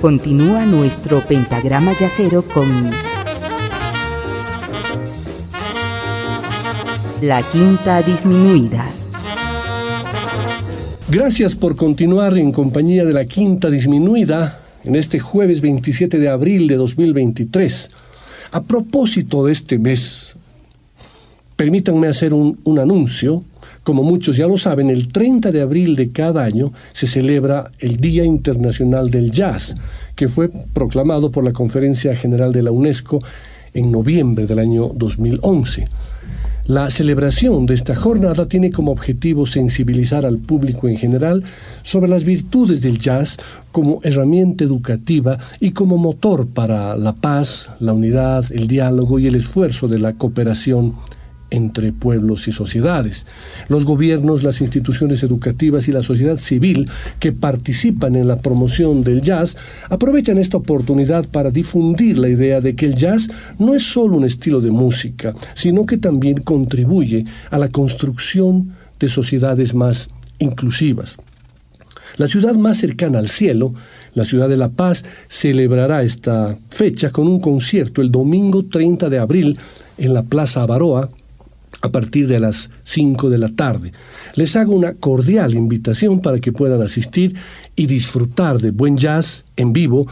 Continúa nuestro pentagrama yacero con la quinta disminuida. Gracias por continuar en compañía de la quinta disminuida en este jueves 27 de abril de 2023. A propósito de este mes, permítanme hacer un, un anuncio como muchos ya lo saben, el 30 de abril de cada año se celebra el Día Internacional del Jazz, que fue proclamado por la Conferencia General de la UNESCO en noviembre del año 2011. La celebración de esta jornada tiene como objetivo sensibilizar al público en general sobre las virtudes del jazz como herramienta educativa y como motor para la paz, la unidad, el diálogo y el esfuerzo de la cooperación entre pueblos y sociedades. Los gobiernos, las instituciones educativas y la sociedad civil que participan en la promoción del jazz aprovechan esta oportunidad para difundir la idea de que el jazz no es solo un estilo de música, sino que también contribuye a la construcción de sociedades más inclusivas. La ciudad más cercana al cielo, la ciudad de La Paz, celebrará esta fecha con un concierto el domingo 30 de abril en la Plaza Avaroa, a partir de las 5 de la tarde. Les hago una cordial invitación para que puedan asistir y disfrutar de buen jazz en vivo.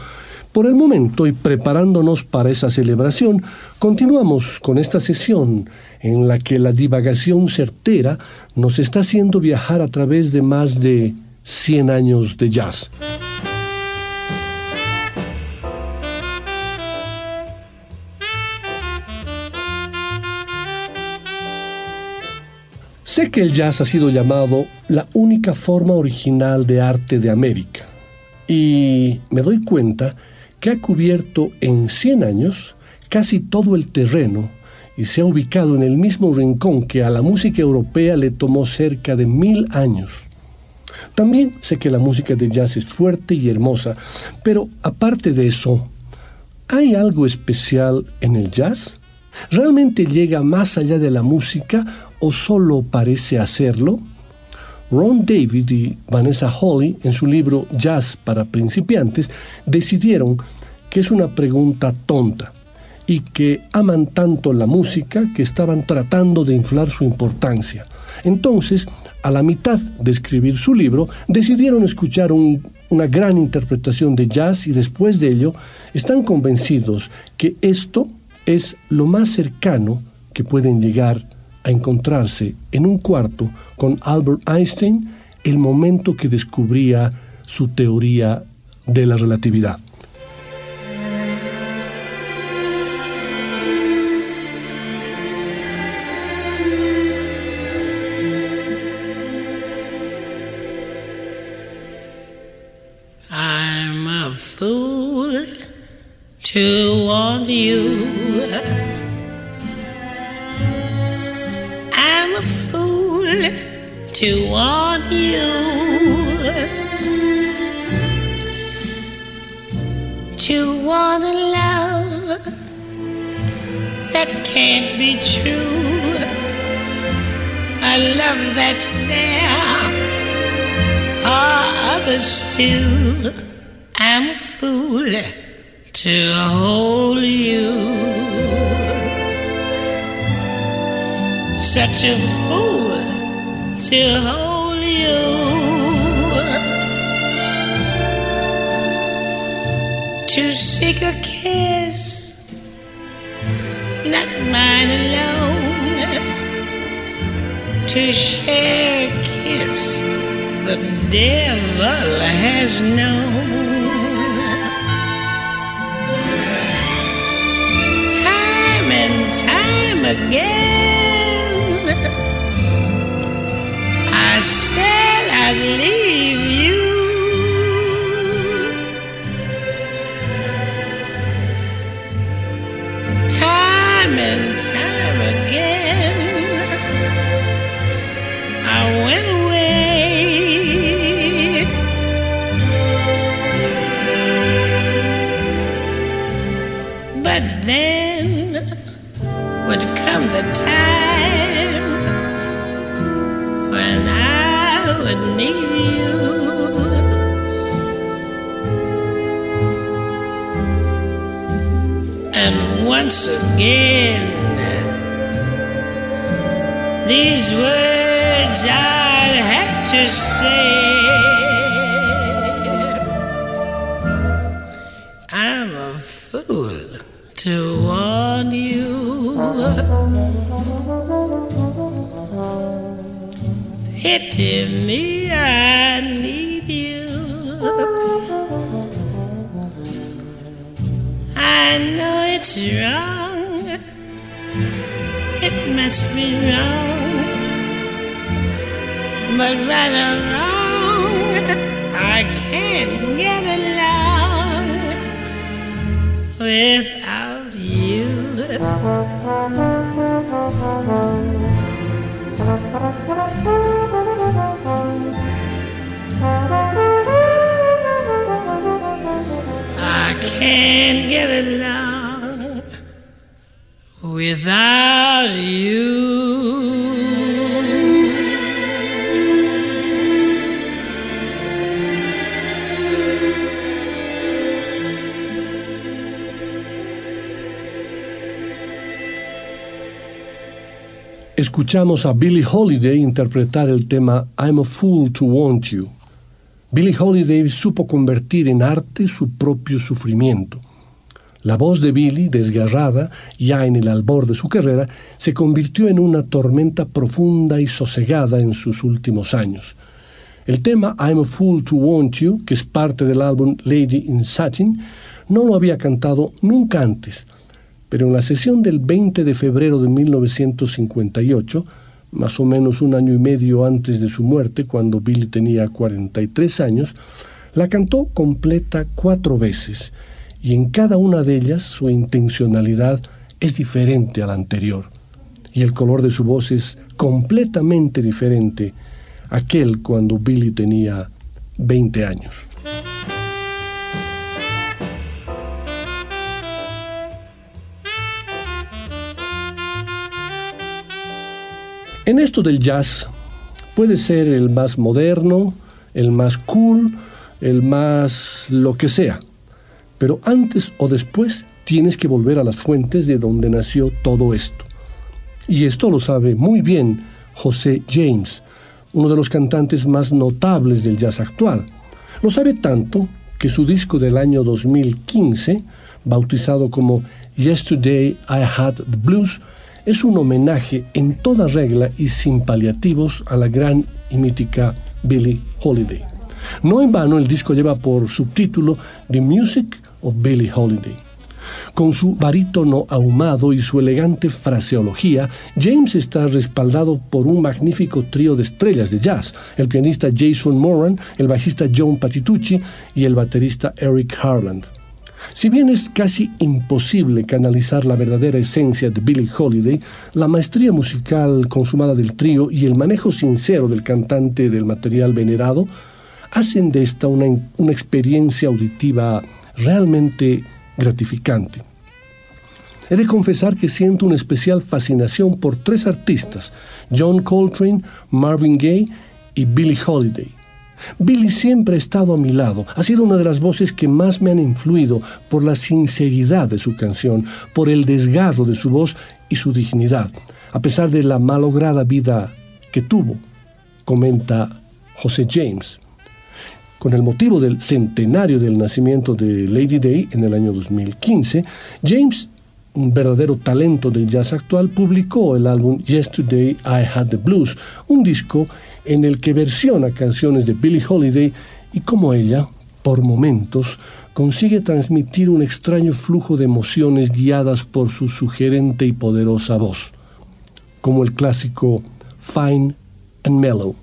Por el momento y preparándonos para esa celebración, continuamos con esta sesión en la que la divagación certera nos está haciendo viajar a través de más de 100 años de jazz. Sé que el jazz ha sido llamado la única forma original de arte de América y me doy cuenta que ha cubierto en 100 años casi todo el terreno y se ha ubicado en el mismo rincón que a la música europea le tomó cerca de mil años. También sé que la música de jazz es fuerte y hermosa, pero aparte de eso, ¿hay algo especial en el jazz? ¿Realmente llega más allá de la música o solo parece hacerlo? Ron David y Vanessa Holly, en su libro Jazz para principiantes, decidieron que es una pregunta tonta y que aman tanto la música que estaban tratando de inflar su importancia. Entonces, a la mitad de escribir su libro, decidieron escuchar una gran interpretación de jazz y después de ello están convencidos que esto es lo más cercano que pueden llegar a encontrarse en un cuarto con Albert Einstein el momento que descubría su teoría de la relatividad. I'm a fool to want you. To want you. To want a love that can't be true. A love that's there for others too. I'm a fool to hold you. Such a fool to hold you. To seek a kiss, not mine alone. To share a kiss the devil has known. time and time again. I said I'd leave you. Time and time again, I went away. But then would come the time never knew you. And once again, these words I'll have to say. Must be wrong. But right or wrong, I can't get along without you. I can't get along without Escuchamos a Billie Holiday interpretar el tema I'm a Fool to Want You. Billie Holiday supo convertir en arte su propio sufrimiento. La voz de Billie, desgarrada, ya en el albor de su carrera, se convirtió en una tormenta profunda y sosegada en sus últimos años. El tema I'm a Fool to Want You, que es parte del álbum Lady in Satin, no lo había cantado nunca antes, pero en la sesión del 20 de febrero de 1958, más o menos un año y medio antes de su muerte, cuando Billy tenía 43 años, la cantó completa cuatro veces, y en cada una de ellas su intencionalidad es diferente a la anterior, y el color de su voz es completamente diferente a aquel cuando Billy tenía 20 años. En esto del jazz puede ser el más moderno, el más cool, el más lo que sea. Pero antes o después tienes que volver a las fuentes de donde nació todo esto. Y esto lo sabe muy bien José James, uno de los cantantes más notables del jazz actual. Lo sabe tanto que su disco del año 2015, bautizado como Yesterday I Had the Blues, es un homenaje en toda regla y sin paliativos a la gran y mítica Billie Holiday. No en vano el disco lleva por subtítulo The Music of Billie Holiday. Con su barítono ahumado y su elegante fraseología, James está respaldado por un magnífico trío de estrellas de jazz, el pianista Jason Moran, el bajista John Patitucci y el baterista Eric Harland. Si bien es casi imposible canalizar la verdadera esencia de Billie Holiday, la maestría musical consumada del trío y el manejo sincero del cantante del material venerado hacen de esta una, una experiencia auditiva realmente gratificante. He de confesar que siento una especial fascinación por tres artistas, John Coltrane, Marvin Gaye y Billie Holiday. Billy siempre ha estado a mi lado, ha sido una de las voces que más me han influido por la sinceridad de su canción, por el desgarro de su voz y su dignidad, a pesar de la malograda vida que tuvo, comenta José James. Con el motivo del centenario del nacimiento de Lady Day en el año 2015, James un verdadero talento del jazz actual, publicó el álbum Yesterday I Had the Blues, un disco en el que versiona canciones de Billie Holiday y como ella, por momentos, consigue transmitir un extraño flujo de emociones guiadas por su sugerente y poderosa voz, como el clásico Fine and Mellow.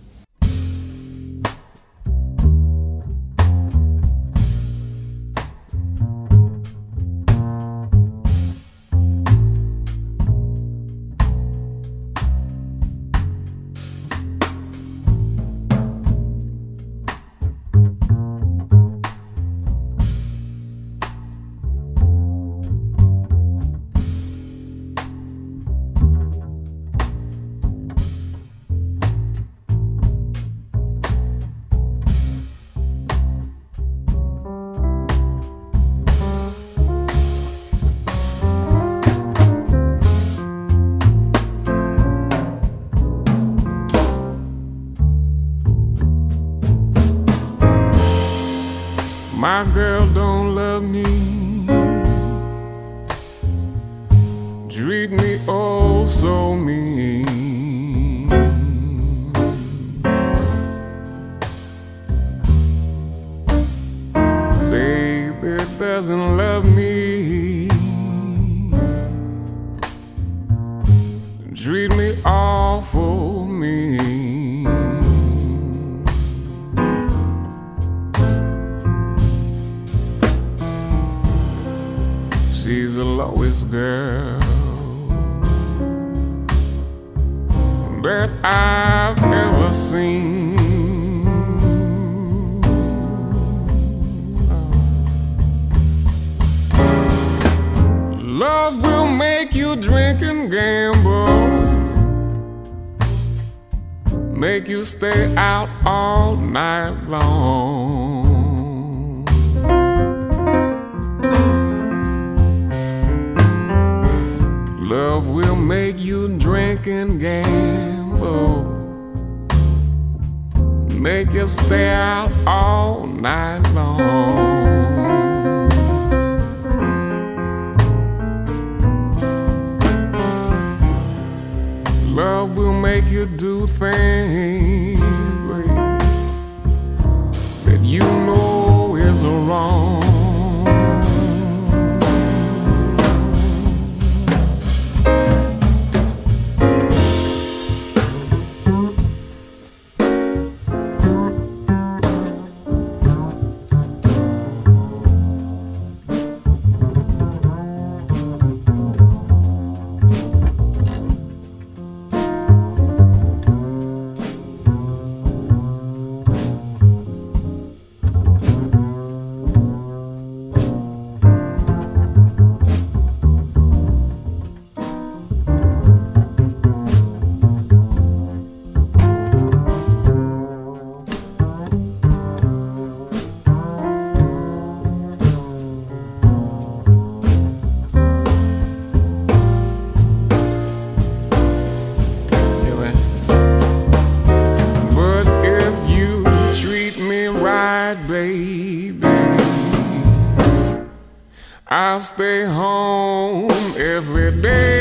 Stay home every day.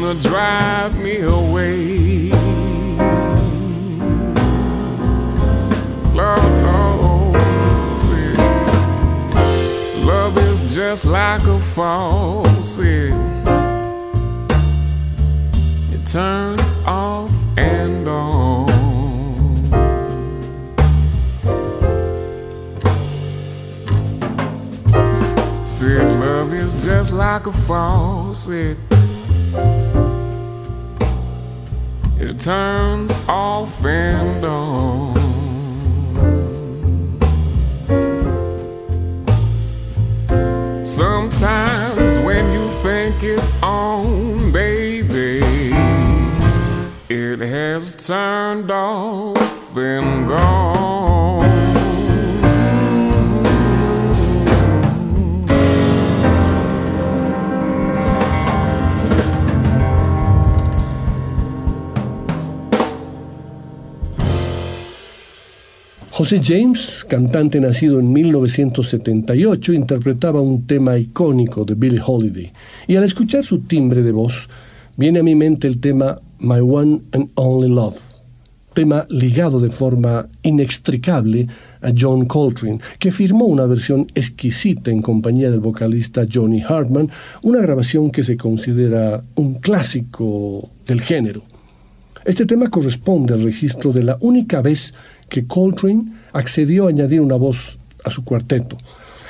Gonna drive me away. Love, Lord, love is just like a faucet. It turns off and on. Said love is just like a faucet. It turns off and on. Sometimes when you think it's on, baby, it has turned off and gone. José James, cantante nacido en 1978, interpretaba un tema icónico de Billie Holiday. Y al escuchar su timbre de voz, viene a mi mente el tema My One and Only Love, tema ligado de forma inextricable a John Coltrane, que firmó una versión exquisita en compañía del vocalista Johnny Hartman, una grabación que se considera un clásico del género. Este tema corresponde al registro de la única vez que Coltrane accedió a añadir una voz a su cuarteto.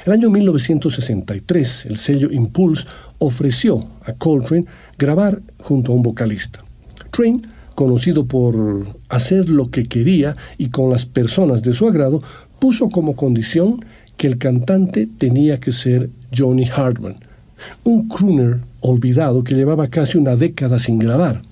El año 1963, el sello Impulse ofreció a Coltrane grabar junto a un vocalista. Train, conocido por hacer lo que quería y con las personas de su agrado, puso como condición que el cantante tenía que ser Johnny Hartman, un crooner olvidado que llevaba casi una década sin grabar.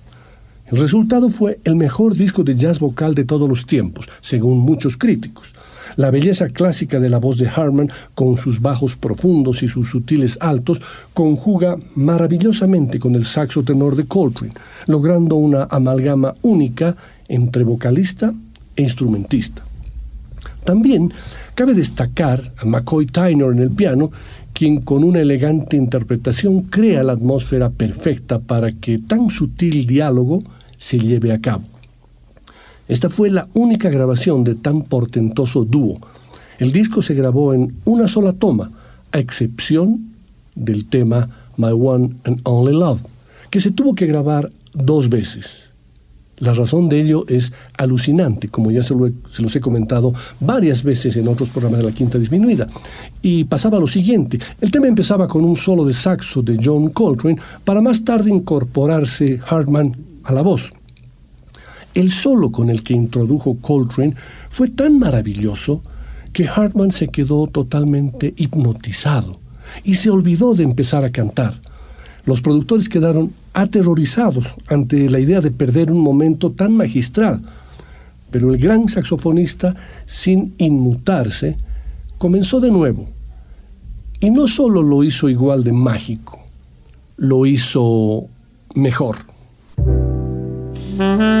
El resultado fue el mejor disco de jazz vocal de todos los tiempos, según muchos críticos. La belleza clásica de la voz de Hartman, con sus bajos profundos y sus sutiles altos, conjuga maravillosamente con el saxo tenor de Coltrane, logrando una amalgama única entre vocalista e instrumentista. También cabe destacar a McCoy Tyner en el piano, quien con una elegante interpretación crea la atmósfera perfecta para que tan sutil diálogo se lleve a cabo. Esta fue la única grabación de tan portentoso dúo. El disco se grabó en una sola toma, a excepción del tema My One and Only Love, que se tuvo que grabar dos veces. La razón de ello es alucinante, como ya se, los he comentado varias veces en otros programas de la Quinta Disminuida. Y pasaba lo siguiente, el tema empezaba con un solo de saxo de John Coltrane para más tarde incorporarse Hartman a la voz. El solo con el que introdujo Coltrane fue tan maravilloso que Hartman se quedó totalmente hipnotizado y se olvidó de empezar a cantar. Los productores quedaron aterrorizados ante la idea de perder un momento tan magistral. Pero el gran saxofonista, sin inmutarse, comenzó de nuevo. Y no solo lo hizo igual de mágico, lo hizo mejor. A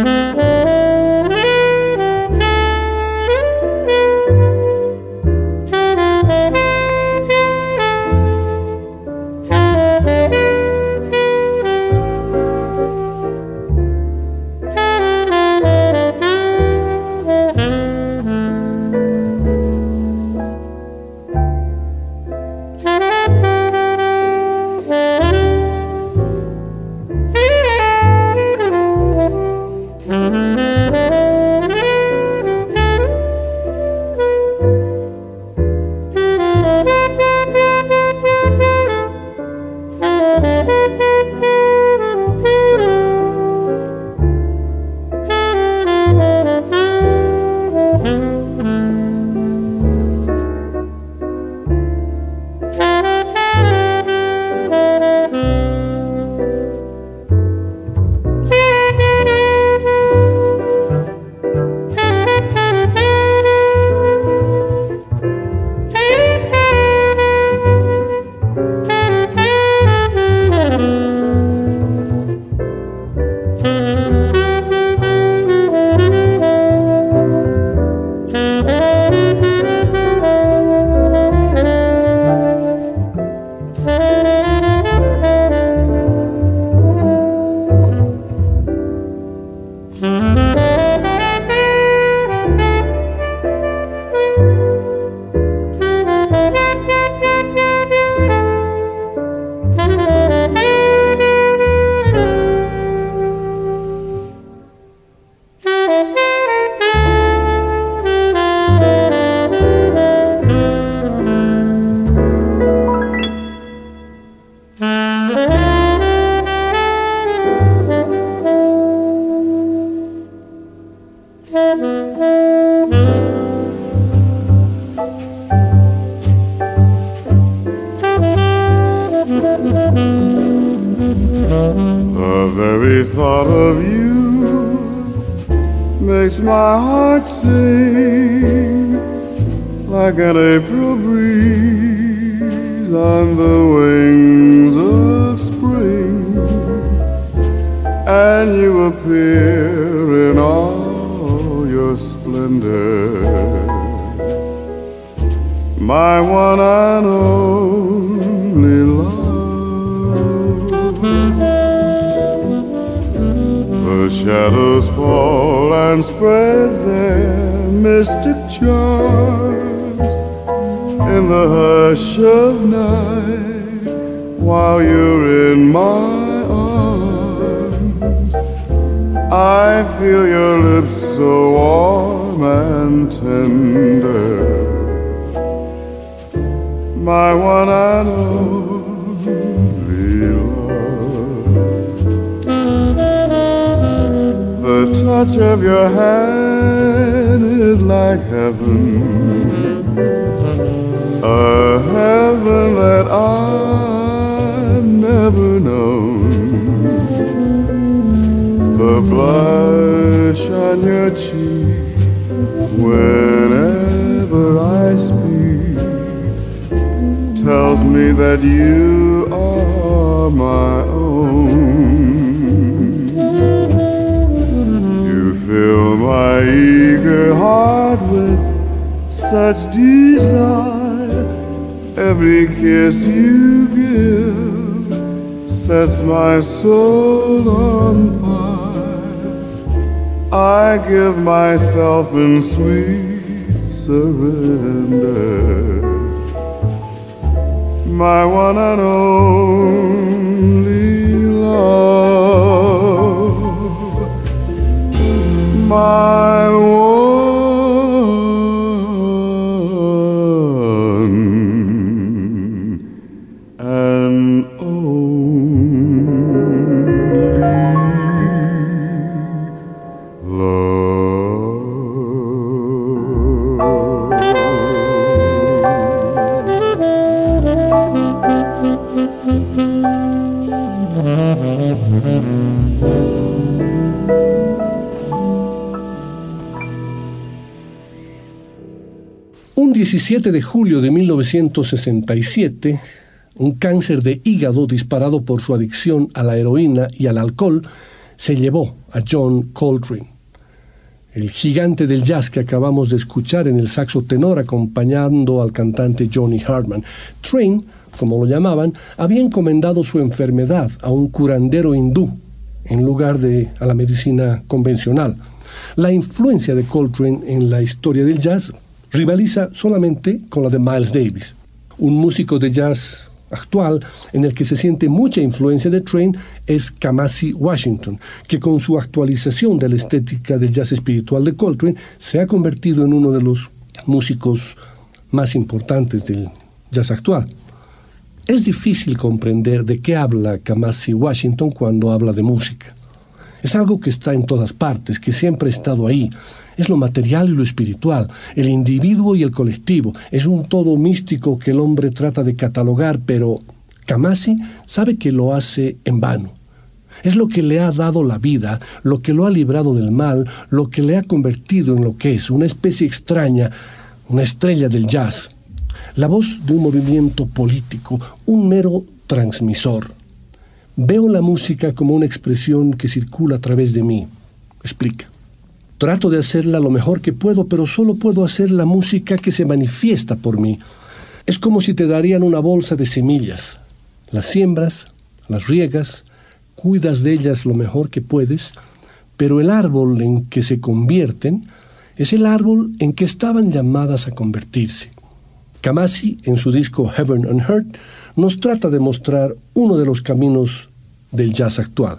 Say soul on fire. I give myself in sweet surrender. My one and only love. My one 17 de julio de 1967, un cáncer de hígado disparado por su adicción a la heroína y al alcohol se llevó a John Coltrane. El gigante del jazz que acabamos de escuchar en el saxo tenor acompañando al cantante Johnny Hartman. Train, como lo llamaban, había encomendado su enfermedad a un curandero hindú en lugar de a la medicina convencional. La influencia de Coltrane en la historia del jazz rivaliza solamente con la de Miles Davis, un músico de jazz actual en el que se siente mucha influencia de Train es Kamasi Washington, que con su actualización de la estética del jazz espiritual de Coltrane se ha convertido en uno de los músicos más importantes del jazz actual. Es difícil comprender de qué habla Kamasi Washington cuando habla de música. Es algo que está en todas partes, que siempre ha estado ahí. Es lo material y lo espiritual, el individuo y el colectivo. Es un todo místico que el hombre trata de catalogar, pero Kamasi sabe que lo hace en vano. Es lo que le ha dado la vida, lo que lo ha librado del mal, lo que le ha convertido en lo que es, una especie extraña, una estrella del jazz. La voz de un movimiento político, un mero transmisor. Veo la música como una expresión que circula a través de mí. Explica. Trato de hacerla lo mejor que puedo, pero solo puedo hacer la música que se manifiesta por mí. Es como si te darían una bolsa de semillas. Las siembras, las riegas, cuidas de ellas lo mejor que puedes, pero el árbol en que se convierten es el árbol en que estaban llamadas a convertirse. Kamasi, en su disco Heaven and Earth, nos trata de mostrar uno de los caminos del jazz actual.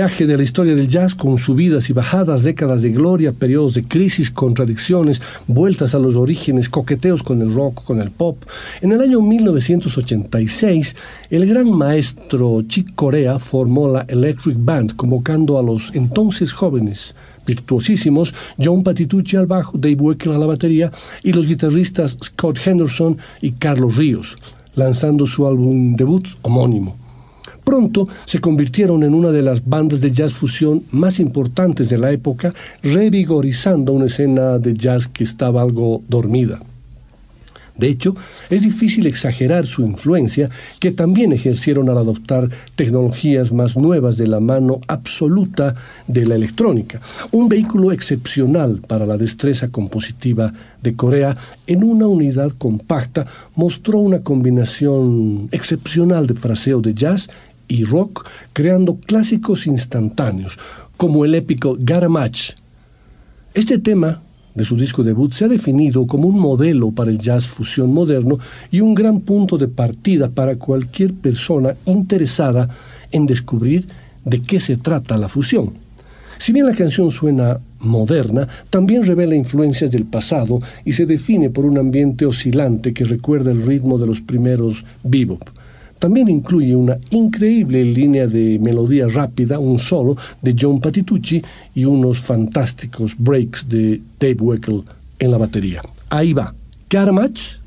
Oleaje de la historia del jazz, con subidas y bajadas, décadas de gloria, periodos de crisis, contradicciones, vueltas a los orígenes, coqueteos con el rock, con el pop. En el año 1986, el gran maestro Chick Corea formó la Electric Band, convocando a los entonces jóvenes virtuosísimos John Patitucci al bajo, Dave Weckl a la batería y los guitarristas Scott Henderson y Carlos Ríos, lanzando su álbum debut homónimo. Pronto se convirtieron en una de las bandas de jazz fusión más importantes de la época, revigorizando una escena de jazz que estaba algo dormida. De hecho, es difícil exagerar su influencia, que también ejercieron al adoptar tecnologías más nuevas de la mano absoluta de la electrónica, un vehículo excepcional para la destreza compositiva de Corea en una unidad compacta mostró una combinación excepcional de fraseo de jazz y rock, creando clásicos instantáneos, como el épico Got a Match. Este tema de su disco debut se ha definido como un modelo para el jazz fusión moderno y un gran punto de partida para cualquier persona interesada en descubrir de qué se trata la fusión. Si bien la canción suena moderna, también revela influencias del pasado y se define por un ambiente oscilante que recuerda el ritmo de los primeros bebop. También incluye una increíble línea de melodía rápida, un solo de John Patitucci y unos fantásticos breaks de Dave Weckl en la batería. Ahí va. Got?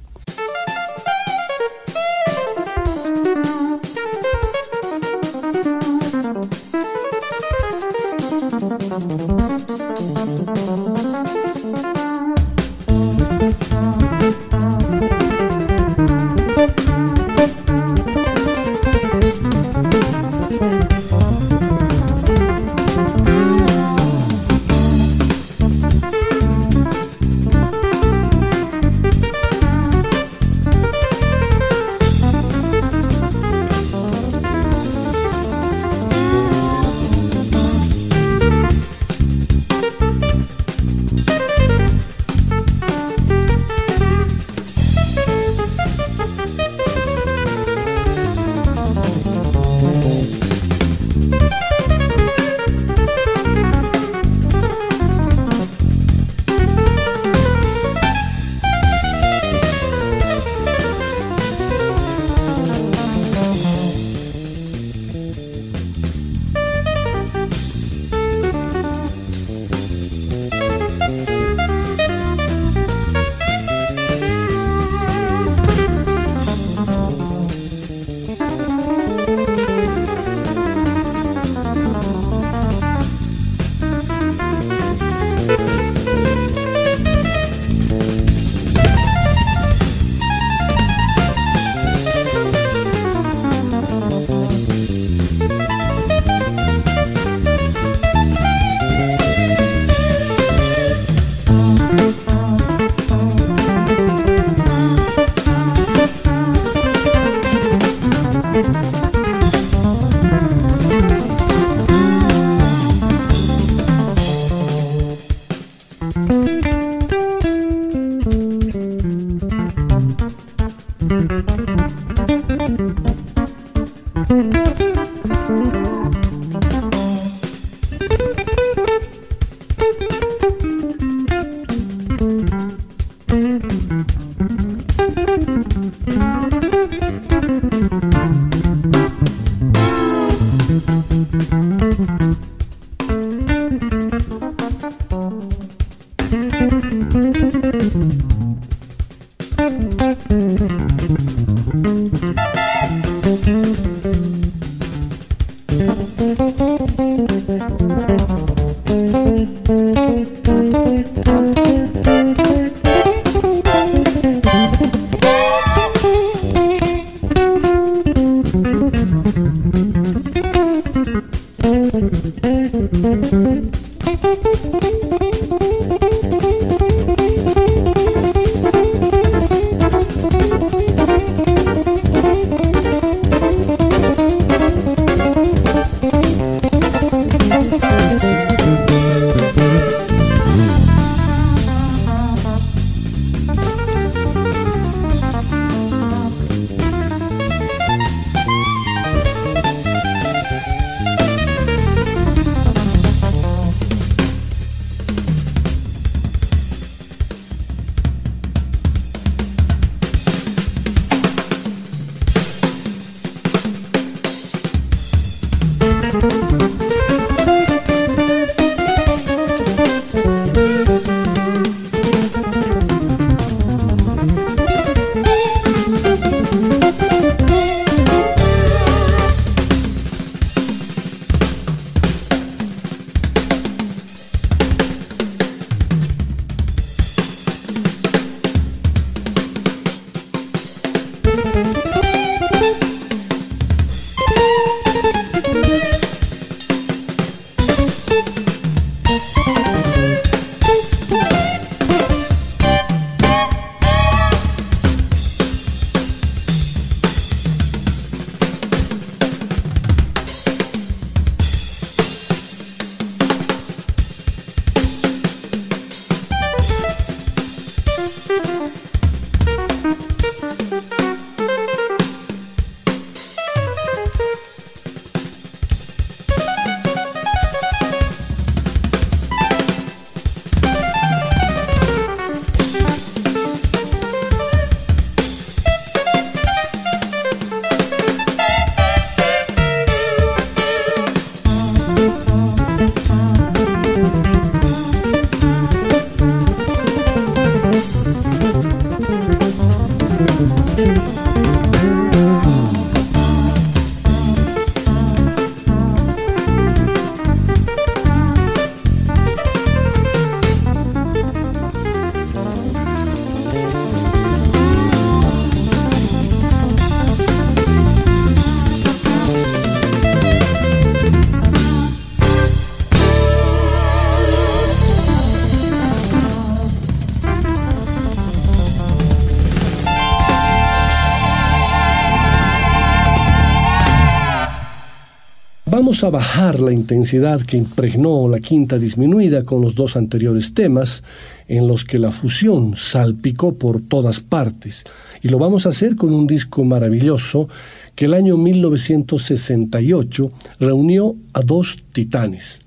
A bajar la intensidad que impregnó la quinta disminuida con los dos anteriores temas, en los que la fusión salpicó por todas partes. Y lo vamos a hacer con un disco maravilloso que el año 1968 reunió a dos titanes.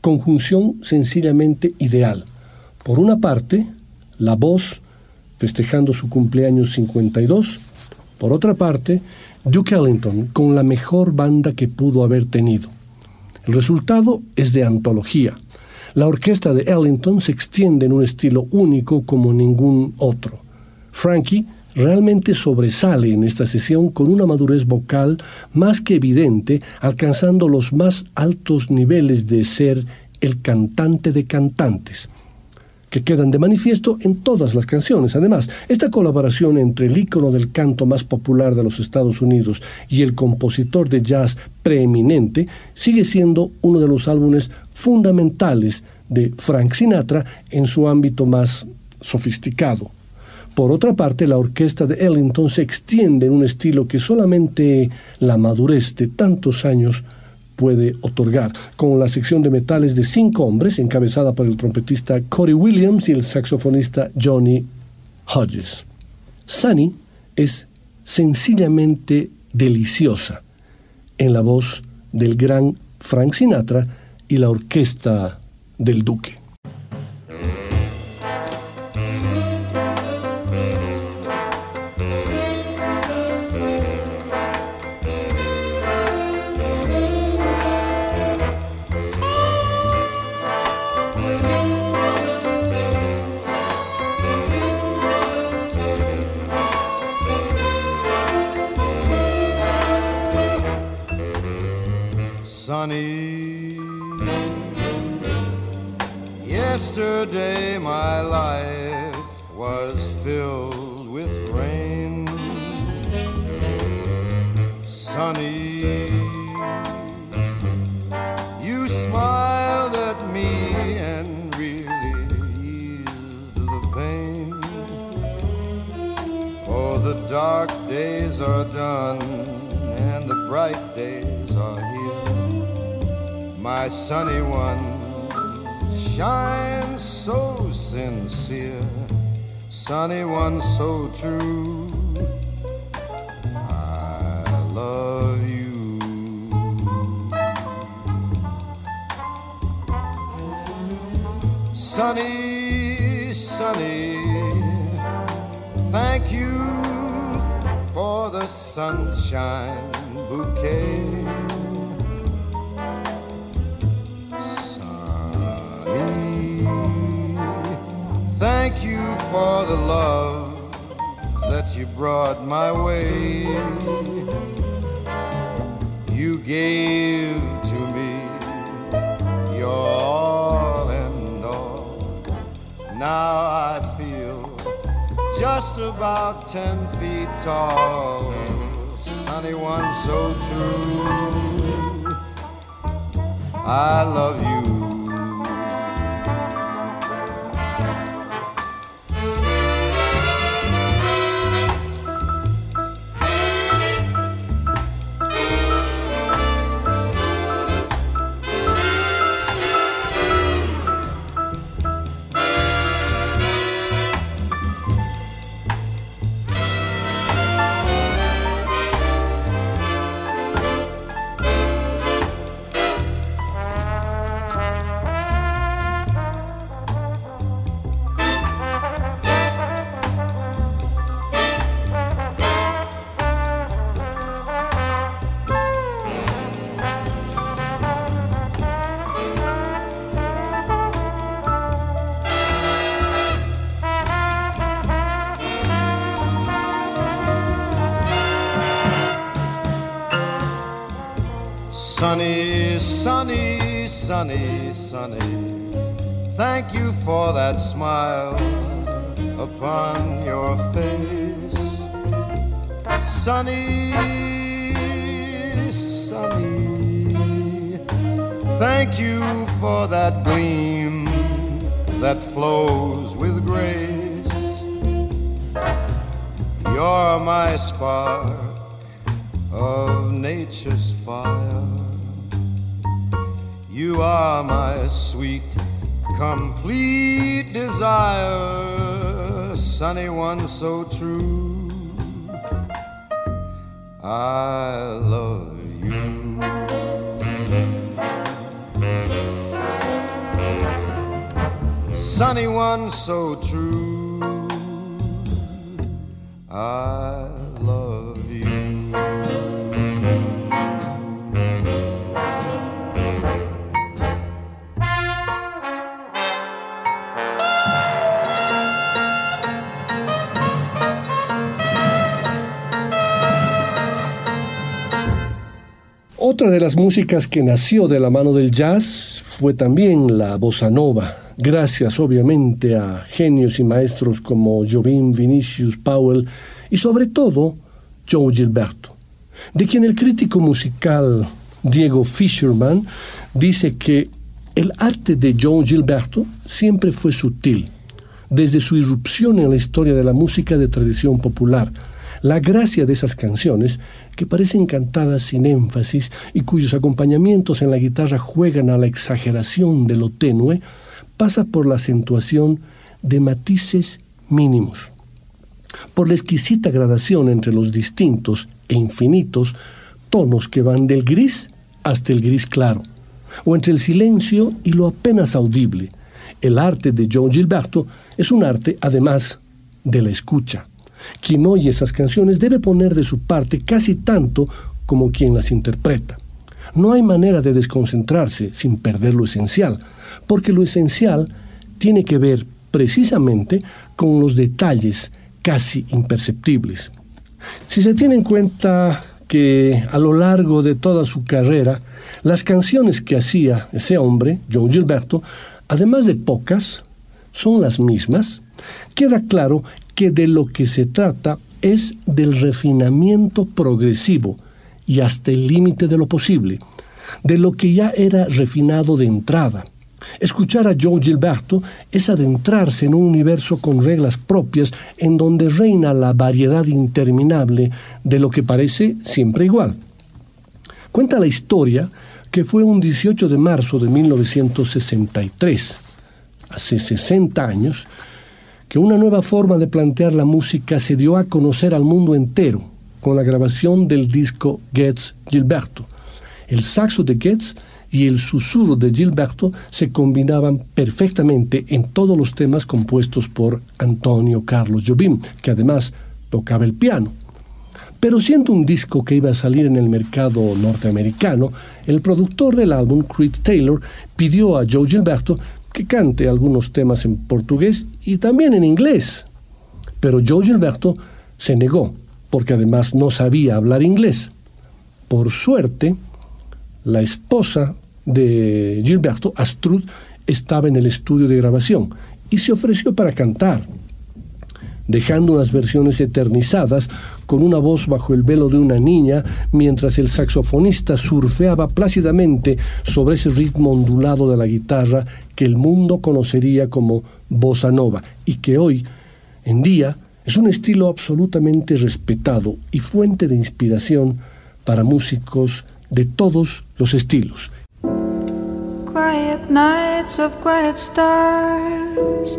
Conjunción sencillamente ideal. Por una parte, la voz festejando su cumpleaños 52. Por otra parte, Duke Ellington con la mejor banda que pudo haber tenido. El resultado es de antología. La orquesta de Ellington se extiende en un estilo único como ningún otro. Frankie realmente sobresale en esta sesión con una madurez vocal más que evidente, alcanzando los más altos niveles de ser el cantante de cantantes que quedan de manifiesto en todas las canciones. Además, esta colaboración entre el ícono del canto más popular de los Estados Unidos y el compositor de jazz preeminente sigue siendo uno de los álbumes fundamentales de Frank Sinatra en su ámbito más sofisticado. Por otra parte, la orquesta de Ellington se extiende en un estilo que solamente la madurez de tantos años puede otorgar, con la sección de metales de cinco hombres, encabezada por el trompetista Corey Williams y el saxofonista Johnny Hodges. Sunny es sencillamente deliciosa en la voz del gran Frank Sinatra y la orquesta del Duque. Was filled with rain. Sunny, you smiled at me and really eased the pain. Oh, the dark days are done and the bright days are here my sunny one shines sunny one so true. I love you. Sunny, sunny, thank you for the sunshine bouquet. For the love that you brought my way. You gave to me your all and all. Now I feel just about ten feet tall. Sunny one so true. I love you. Sunny, sunny. Thank you for that smile upon your face. Sunny, sunny. Thank you for that gleam that flows with grace. You're my spark of nature's fire. You are my sweet, complete desire, sunny one so true. I love you. Sunny one so true. I Otra de las músicas que nació de la mano del jazz fue también la bossa nova, gracias obviamente a genios y maestros como Jobim Vinicius Powell y sobre todo Joe Gilberto, de quien el crítico musical Diego Fisherman dice que el arte de Joe Gilberto siempre fue sutil, desde su irrupción en la historia de la música de tradición popular, la gracia de esas canciones que parecen cantadas sin énfasis y cuyos acompañamientos en la guitarra juegan a la exageración de lo tenue, pasa por la acentuación de matices mínimos, por la exquisita gradación entre los distintos e infinitos tonos que van del gris hasta el gris claro, o entre el silencio y lo apenas audible. El arte de John Gilberto es un arte, además, de la escucha. Quien oye esas canciones debe poner de su parte casi tanto como quien las interpreta. No hay manera de desconcentrarse sin perder lo esencial, porque lo esencial tiene que ver precisamente con los detalles casi imperceptibles. Si se tiene en cuenta que a lo largo de toda su carrera, las canciones que hacía ese hombre, John Gilberto, además de pocas, son las mismas, queda claro que de lo que se trata es del refinamiento progresivo y hasta el límite de lo posible, de lo que ya era refinado de entrada. Escuchar a Joe Gilberto es adentrarse en un universo con reglas propias en donde reina la variedad interminable de lo que parece siempre igual. Cuenta la historia que fue un 18 de marzo de 1963, hace 60 años, que una nueva forma de plantear la música se dio a conocer al mundo entero con la grabación del disco Getz Gilberto. El saxo de Getz y el susurro de Gilberto se combinaban perfectamente en todos los temas compuestos por Antonio Carlos Jobim, que además tocaba el piano. Pero siendo un disco que iba a salir en el mercado norteamericano, el productor del álbum, Creed Taylor, pidió a Joe Gilberto que cante algunos temas en portugués y también en inglés. Pero Joe Gilberto se negó, porque además no sabía hablar inglés. Por suerte, la esposa de Gilberto, Astrud, estaba en el estudio de grabación y se ofreció para cantar, dejando unas versiones eternizadas con una voz bajo el velo de una niña, mientras el saxofonista surfeaba plácidamente sobre ese ritmo ondulado de la guitarra que el mundo conocería como bossa nova y que hoy en día es un estilo absolutamente respetado y fuente de inspiración para músicos de todos los estilos. Quiet nights of quiet stars,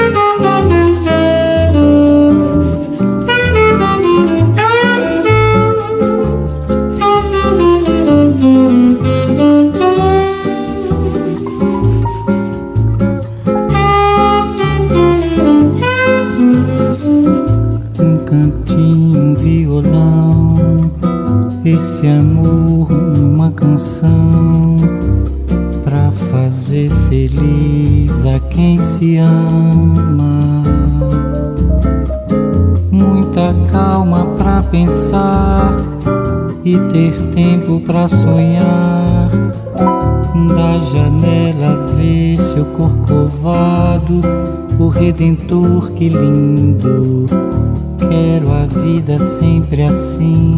Esse amor, uma canção pra fazer feliz a quem se ama. Muita calma pra pensar e ter tempo pra sonhar. Da janela ver seu corcovado o Redentor, que lindo. Quero a vida sempre assim,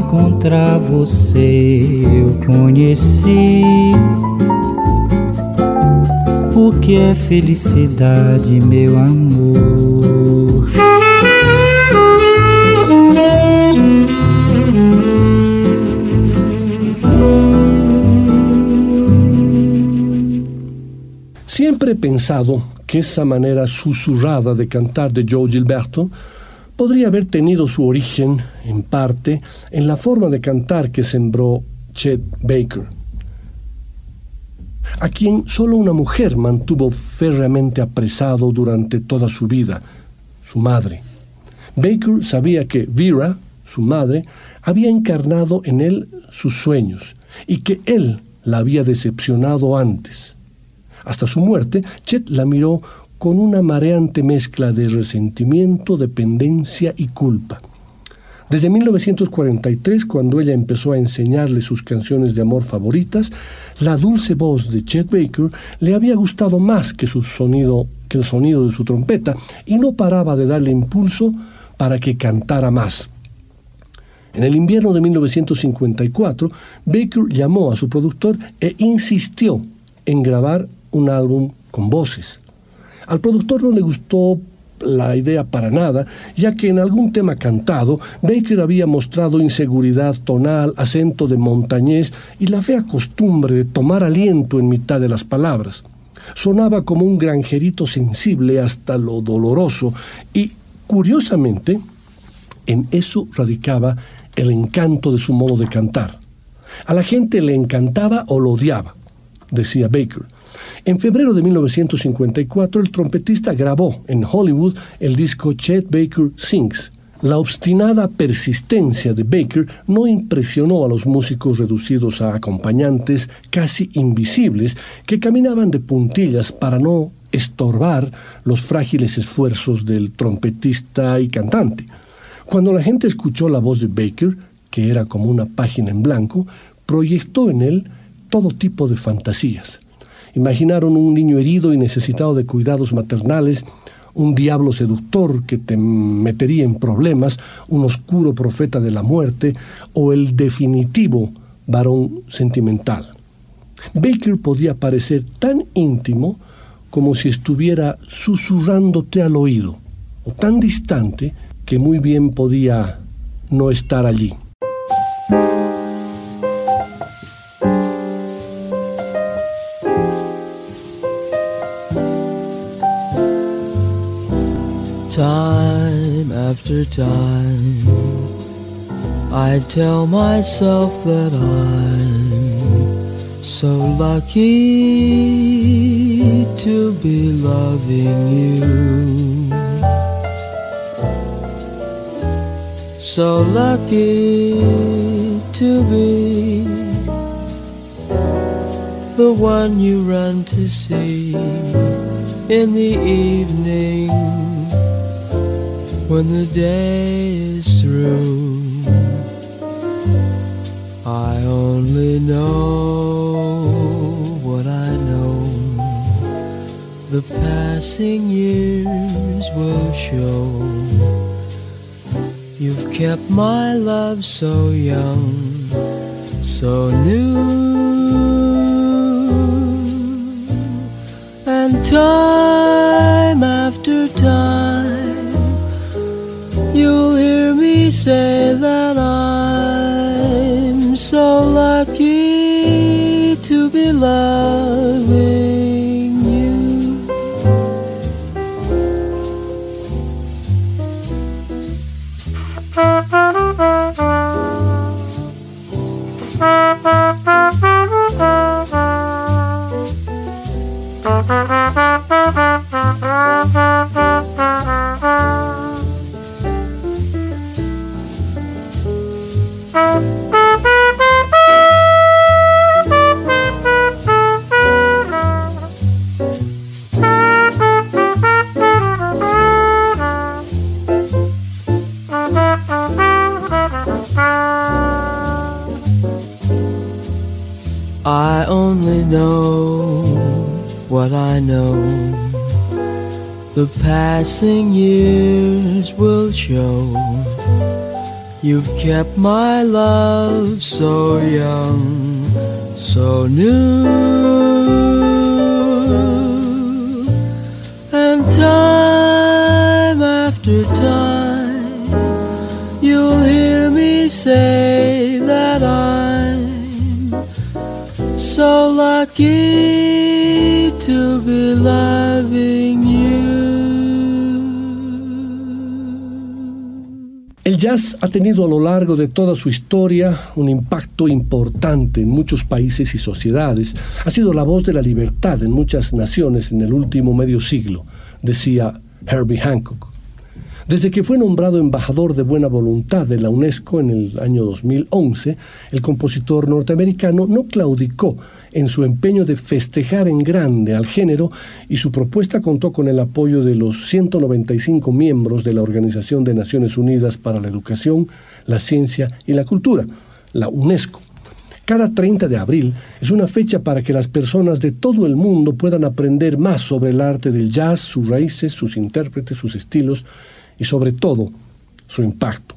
encontrar você eu conheci o que é felicidade, meu amor. Siempre he pensado que esa manera susurrada de cantar de Joe Gilberto podría haber tenido su origen, en parte, en la forma de cantar que sembró Chet Baker, a quien solo una mujer mantuvo férreamente apresado durante toda su vida, su madre. Baker sabía que Vera, su madre, había encarnado en él sus sueños y que él la había decepcionado antes. Hasta su muerte, Chet la miró con una mareante mezcla de resentimiento, dependencia y culpa. Desde 1943, cuando ella empezó a enseñarle sus canciones de amor favoritas, la dulce voz de Chet Baker le había gustado más que, su sonido, que el sonido de su trompeta y no paraba de darle impulso para que cantara más. En el invierno de 1954, Baker llamó a su productor e insistió en grabar un álbum con voces. Al productor no le gustó la idea para nada, ya que en algún tema cantado Baker había mostrado inseguridad tonal, acento de montañés y la fea costumbre de tomar aliento en mitad de las palabras. Sonaba como un granjerito sensible hasta lo doloroso y, curiosamente, en eso radicaba el encanto de su modo de cantar. A la gente le encantaba o lo odiaba, decía Baker. En febrero de 1954, el trompetista grabó en Hollywood el disco Chet Baker Sings. La obstinada persistencia de Baker no impresionó a los músicos reducidos a acompañantes casi invisibles que caminaban de puntillas para no estorbar los frágiles esfuerzos del trompetista y cantante. Cuando la gente escuchó la voz de Baker, que era como una página en blanco, proyectó en él todo tipo de fantasías. Imaginaron un niño herido y necesitado de cuidados maternales, un diablo seductor que te metería en problemas, un oscuro profeta de la muerte o el definitivo varón sentimental. Baker podía parecer tan íntimo como si estuviera susurrándote al oído, o tan distante que muy bien podía no estar allí. Time I tell myself that I'm so lucky to be loving you. So lucky to be the one you run to see in the evening when the day is through. I only know what I know. The passing years will show. You've kept my love so young, so new. And time after time you'll hear me say that I'm so lucky to be loving passing years will show. You've kept my love so young, so new. Jazz ha tenido a lo largo de toda su historia un impacto importante en muchos países y sociedades. Ha sido la voz de la libertad en muchas naciones en el último medio siglo, decía Herbie Hancock. Desde que fue nombrado embajador de buena voluntad de la UNESCO en el año 2011, el compositor norteamericano no claudicó en su empeño de festejar en grande al género y su propuesta contó con el apoyo de los 195 miembros de la Organización de Naciones Unidas para la Educación, la Ciencia y la Cultura, la UNESCO. Cada 30 de abril es una fecha para que las personas de todo el mundo puedan aprender más sobre el arte del jazz, sus raíces, sus intérpretes, sus estilos y sobre todo su impacto.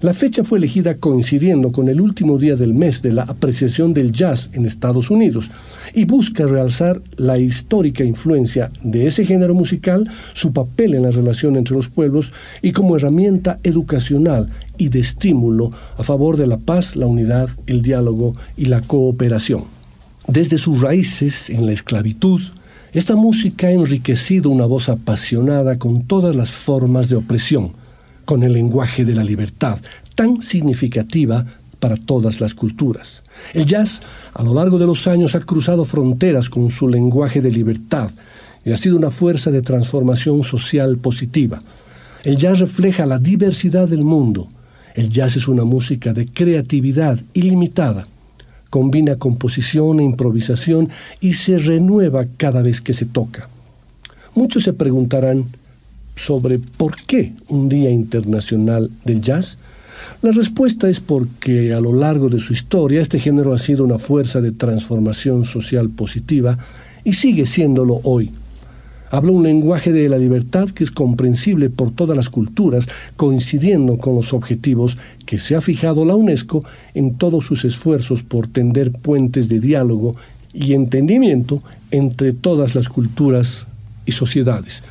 La fecha fue elegida coincidiendo con el último día del mes de la apreciación del jazz en Estados Unidos y busca realzar la histórica influencia de ese género musical, su papel en la relación entre los pueblos y como herramienta educacional y de estímulo a favor de la paz, la unidad, el diálogo y la cooperación. Desde sus raíces en la esclavitud, esta música ha enriquecido una voz apasionada con todas las formas de opresión, con el lenguaje de la libertad, tan significativa para todas las culturas. El jazz, a lo largo de los años, ha cruzado fronteras con su lenguaje de libertad y ha sido una fuerza de transformación social positiva. El jazz refleja la diversidad del mundo. El jazz es una música de creatividad ilimitada combina composición e improvisación y se renueva cada vez que se toca. Muchos se preguntarán sobre por qué un Día Internacional del Jazz. La respuesta es porque a lo largo de su historia este género ha sido una fuerza de transformación social positiva y sigue siéndolo hoy. Habla un lenguaje de la libertad que es comprensible por todas las culturas, coincidiendo con los objetivos que se ha fijado la UNESCO en todos sus esfuerzos por tender puentes de diálogo y entendimiento entre todas las culturas y sociedades.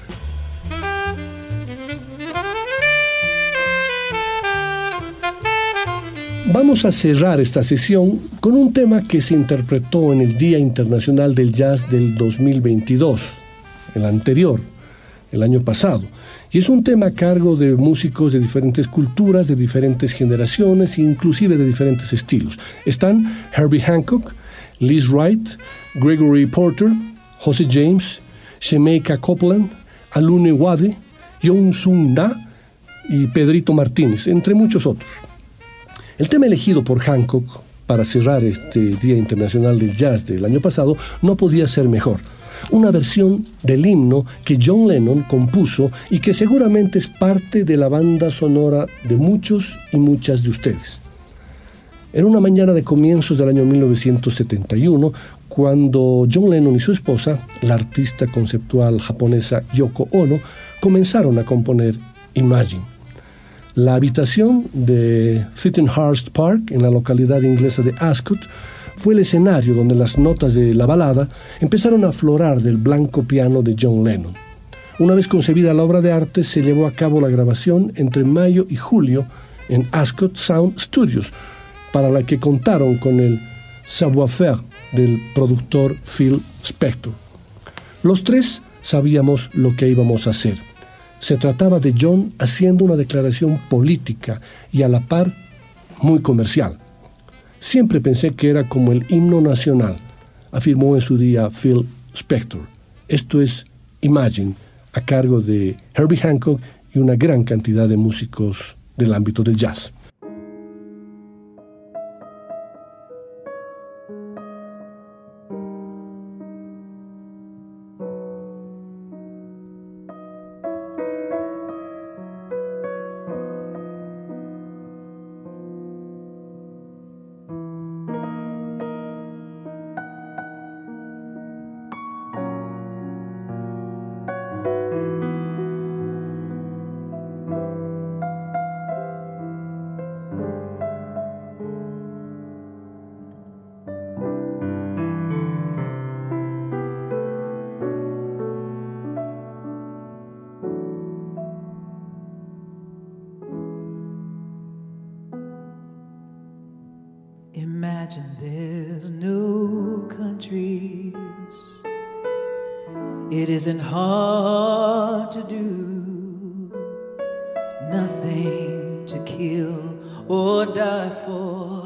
Vamos a cerrar esta sesión con un tema que se interpretó en el Día Internacional del Jazz del 2022, el anterior, el año pasado. Y es un tema a cargo de músicos de diferentes culturas, de diferentes generaciones, inclusive de diferentes estilos. Están Herbie Hancock, Liz Wright, Gregory Porter, José James, Shemeika Copeland, Alune Wade, Yon Sung Na y Pedrito Martínez, entre muchos otros. El tema elegido por Hancock para cerrar este Día Internacional del Jazz del año pasado no podía ser mejor. Una versión del himno que John Lennon compuso y que seguramente es parte de la banda sonora de muchos y muchas de ustedes. Era una mañana de comienzos del año 1971 cuando John Lennon y su esposa, la artista conceptual japonesa Yoko Ono, comenzaron a componer Imagine. La habitación de Thittenhurst Park, en la localidad inglesa de Ascot, fue el escenario donde las notas de la balada empezaron a aflorar del blanco piano de John Lennon. Una vez concebida la obra de arte, se llevó a cabo la grabación entre mayo y julio en Ascot Sound Studios, para la que contaron con el savoir-faire del productor Phil Spector. Los tres sabíamos lo que íbamos a hacer se trataba de John haciendo una declaración política y a la par muy comercial. Siempre pensé que era como el himno nacional, afirmó en su día Phil Spector. Esto es Imagine, a cargo de Herbie Hancock y una gran cantidad de músicos del ámbito del jazz. Or die for,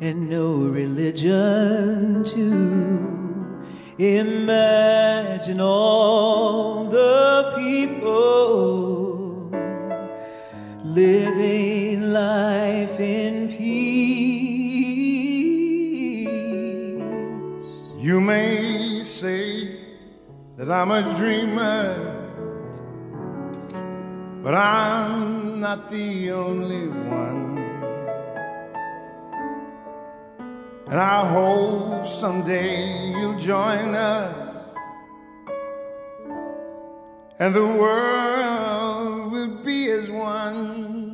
and no religion to imagine all the people living life in peace. You may say that I'm a dreamer, but I'm not the only one. And I hope someday you'll join us, and the world will be as one.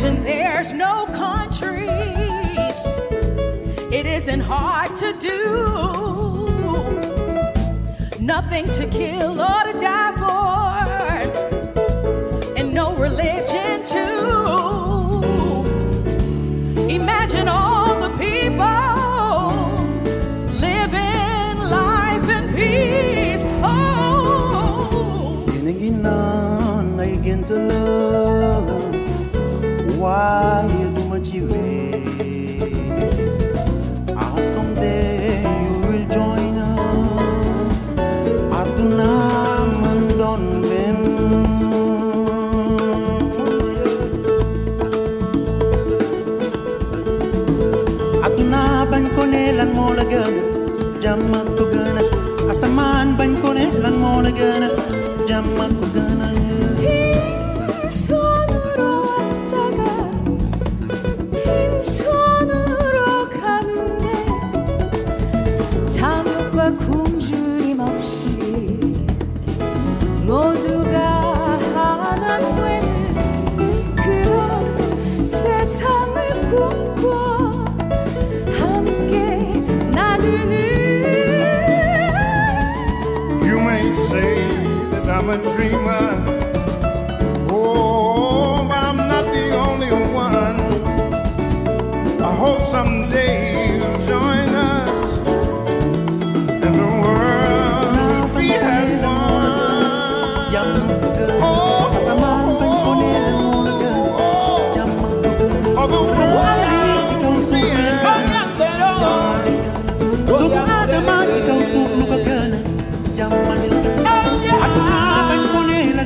imagine there's no countries. It isn't hard to do. Nothing to kill or to die for, and no religion too. Imagine all the people. Oh. Giniginan ay gintulo voie do mă tive I hope someday you will join us. Aduna mândon ben Aduna ban kone lan mo la gëna jàmm tu gëna asamaan bañ ko ne lan I dream a dreamer.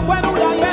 cuando cuando una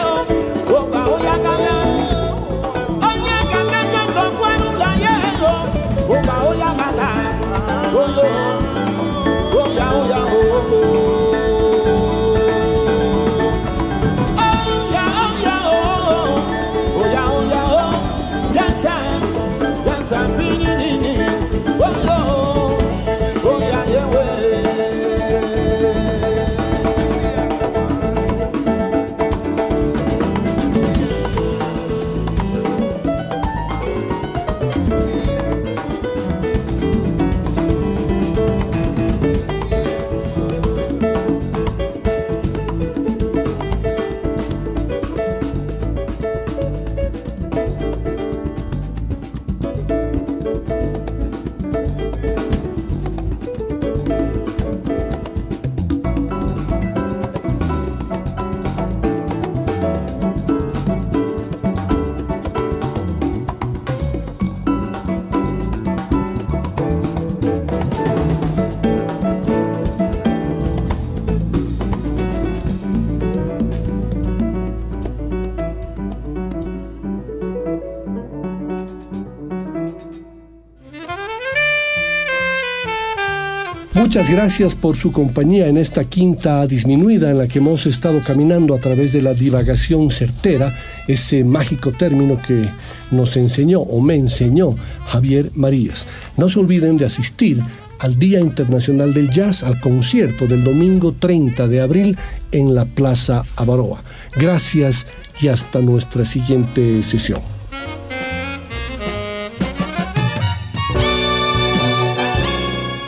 Muchas gracias por su compañía en esta quinta disminuida en la que hemos estado caminando a través de la divagación certera, ese mágico término que nos enseñó o me enseñó Javier Marías. No se olviden de asistir al Día Internacional del Jazz, al concierto del domingo 30 de abril en la Plaza Avaroa. Gracias y hasta nuestra siguiente sesión.